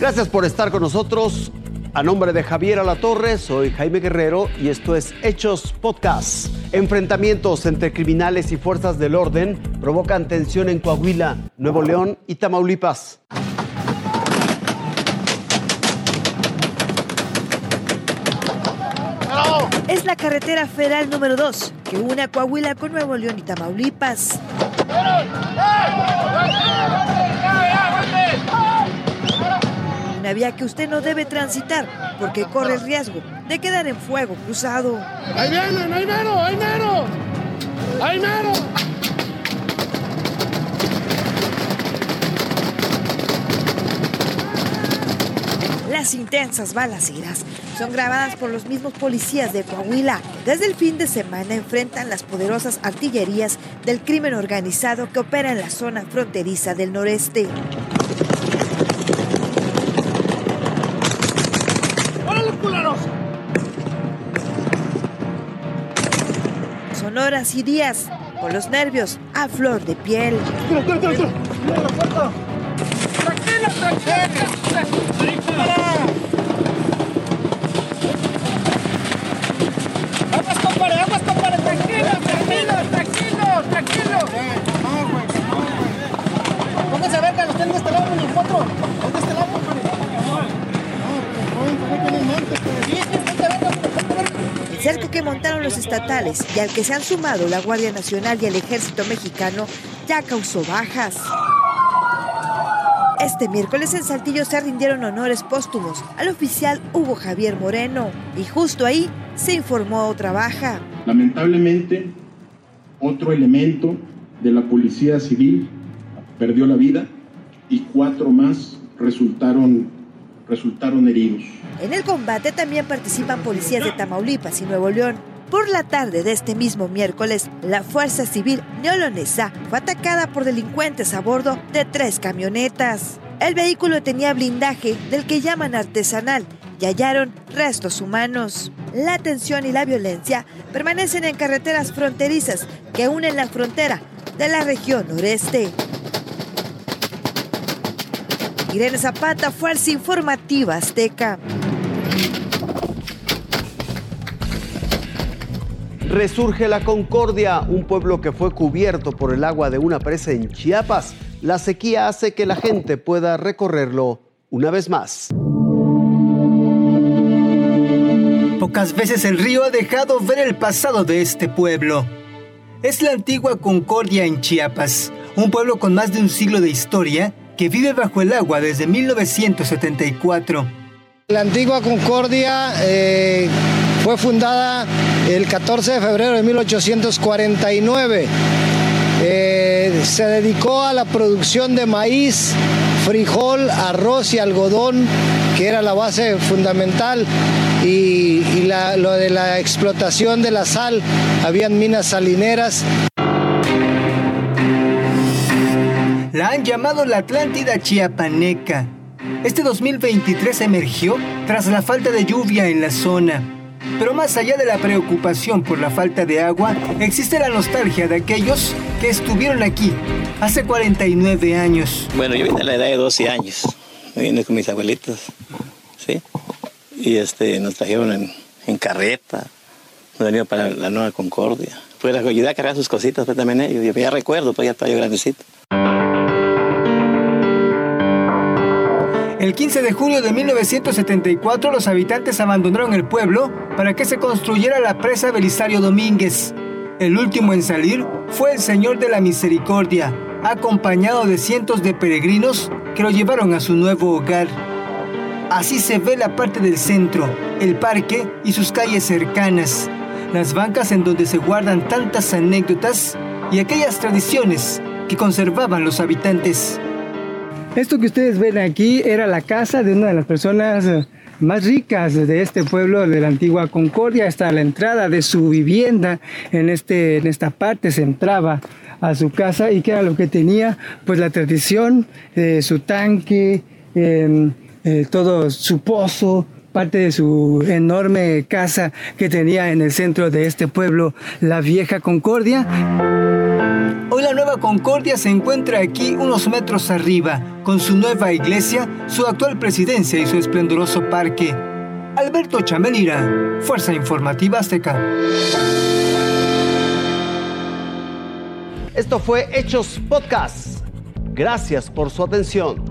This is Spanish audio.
Gracias por estar con nosotros. A nombre de Javier Alatorre, soy Jaime Guerrero y esto es Hechos Podcast. Enfrentamientos entre criminales y fuerzas del orden provocan tensión en Coahuila, Nuevo León y Tamaulipas. Es la carretera federal número 2 que une a Coahuila con Nuevo León y Tamaulipas. Una vía que usted no debe transitar porque corre el riesgo de quedar en fuego cruzado. ¡Ahí vienen! ¡Ahí mero! ¡Ahí mero! ¡Ahí mero! Las intensas balaceras son grabadas por los mismos policías de Coahuila. Desde el fin de semana enfrentan las poderosas artillerías del crimen organizado que opera en la zona fronteriza del noreste. Son horas y días con los nervios a flor de piel. ¡Tira, cerco que montaron los estatales y al que se han sumado la Guardia Nacional y el Ejército Mexicano ya causó bajas. Este miércoles en Saltillo se rindieron honores póstumos al oficial Hugo Javier Moreno y justo ahí se informó otra baja. Lamentablemente, otro elemento de la Policía Civil perdió la vida y cuatro más resultaron, resultaron heridos. En el combate también participan policías de Tamaulipas y Nuevo León. Por la tarde de este mismo miércoles, la Fuerza Civil neolonesa fue atacada por delincuentes a bordo de tres camionetas. El vehículo tenía blindaje del que llaman artesanal y hallaron restos humanos. La tensión y la violencia permanecen en carreteras fronterizas que unen la frontera de la región noreste. Irene Zapata, Fuerza Informativa Azteca. Resurge la Concordia, un pueblo que fue cubierto por el agua de una presa en Chiapas. La sequía hace que la gente pueda recorrerlo una vez más. Pocas veces el río ha dejado ver el pasado de este pueblo. Es la antigua Concordia en Chiapas, un pueblo con más de un siglo de historia que vive bajo el agua desde 1974. La antigua Concordia eh, fue fundada el 14 de febrero de 1849. Eh, se dedicó a la producción de maíz, frijol, arroz y algodón, que era la base fundamental, y, lo de la explotación de la sal. Habían minas salineras han llamado la Atlántida Chiapaneca. Este 2023 emergió tras la falta de lluvia en la zona. Pero más allá de la preocupación por la falta de agua, existe la nostalgia de aquellos que estuvieron aquí hace 49 años. Bueno, yo vine a la edad de 12 años. Vine con mis abuelitos, ¿sí? Y este, nos trajeron en, en carreta. Nos venían para la Nueva Concordia. Pues la ayudé a cargar sus cositas pues, también ellos. Yo ya recuerdo, pues ya estaba yo grandecito. El 15 de julio de 1974 los habitantes abandonaron el pueblo para que se construyera la presa Belisario Domínguez. El último en salir fue el Señor de la Misericordia, acompañado de cientos de peregrinos que lo llevaron a su nuevo hogar. Así se ve la parte del centro, el parque y sus calles cercanas, las bancas en donde se guardan tantas anécdotas y aquellas tradiciones que conservaban los habitantes. Esto que ustedes ven aquí era la casa de una de las personas eh, más ricas de este pueblo de la antigua Concordia. Hasta la entrada de su vivienda. En, este, en esta parte se entraba a su casa. Y que era lo que tenía, pues la tradición, eh, su tanque, eh, eh, todo su pozo, parte de su enorme casa que tenía en el centro de este pueblo, la vieja Concordia. Hoy la nueva Concordia se encuentra aquí unos metros arriba, con su nueva iglesia, su actual presidencia y su esplendoroso parque. Alberto Chamelira, Fuerza Informativa Azteca. Esto fue Hechos Podcast. Gracias por su atención.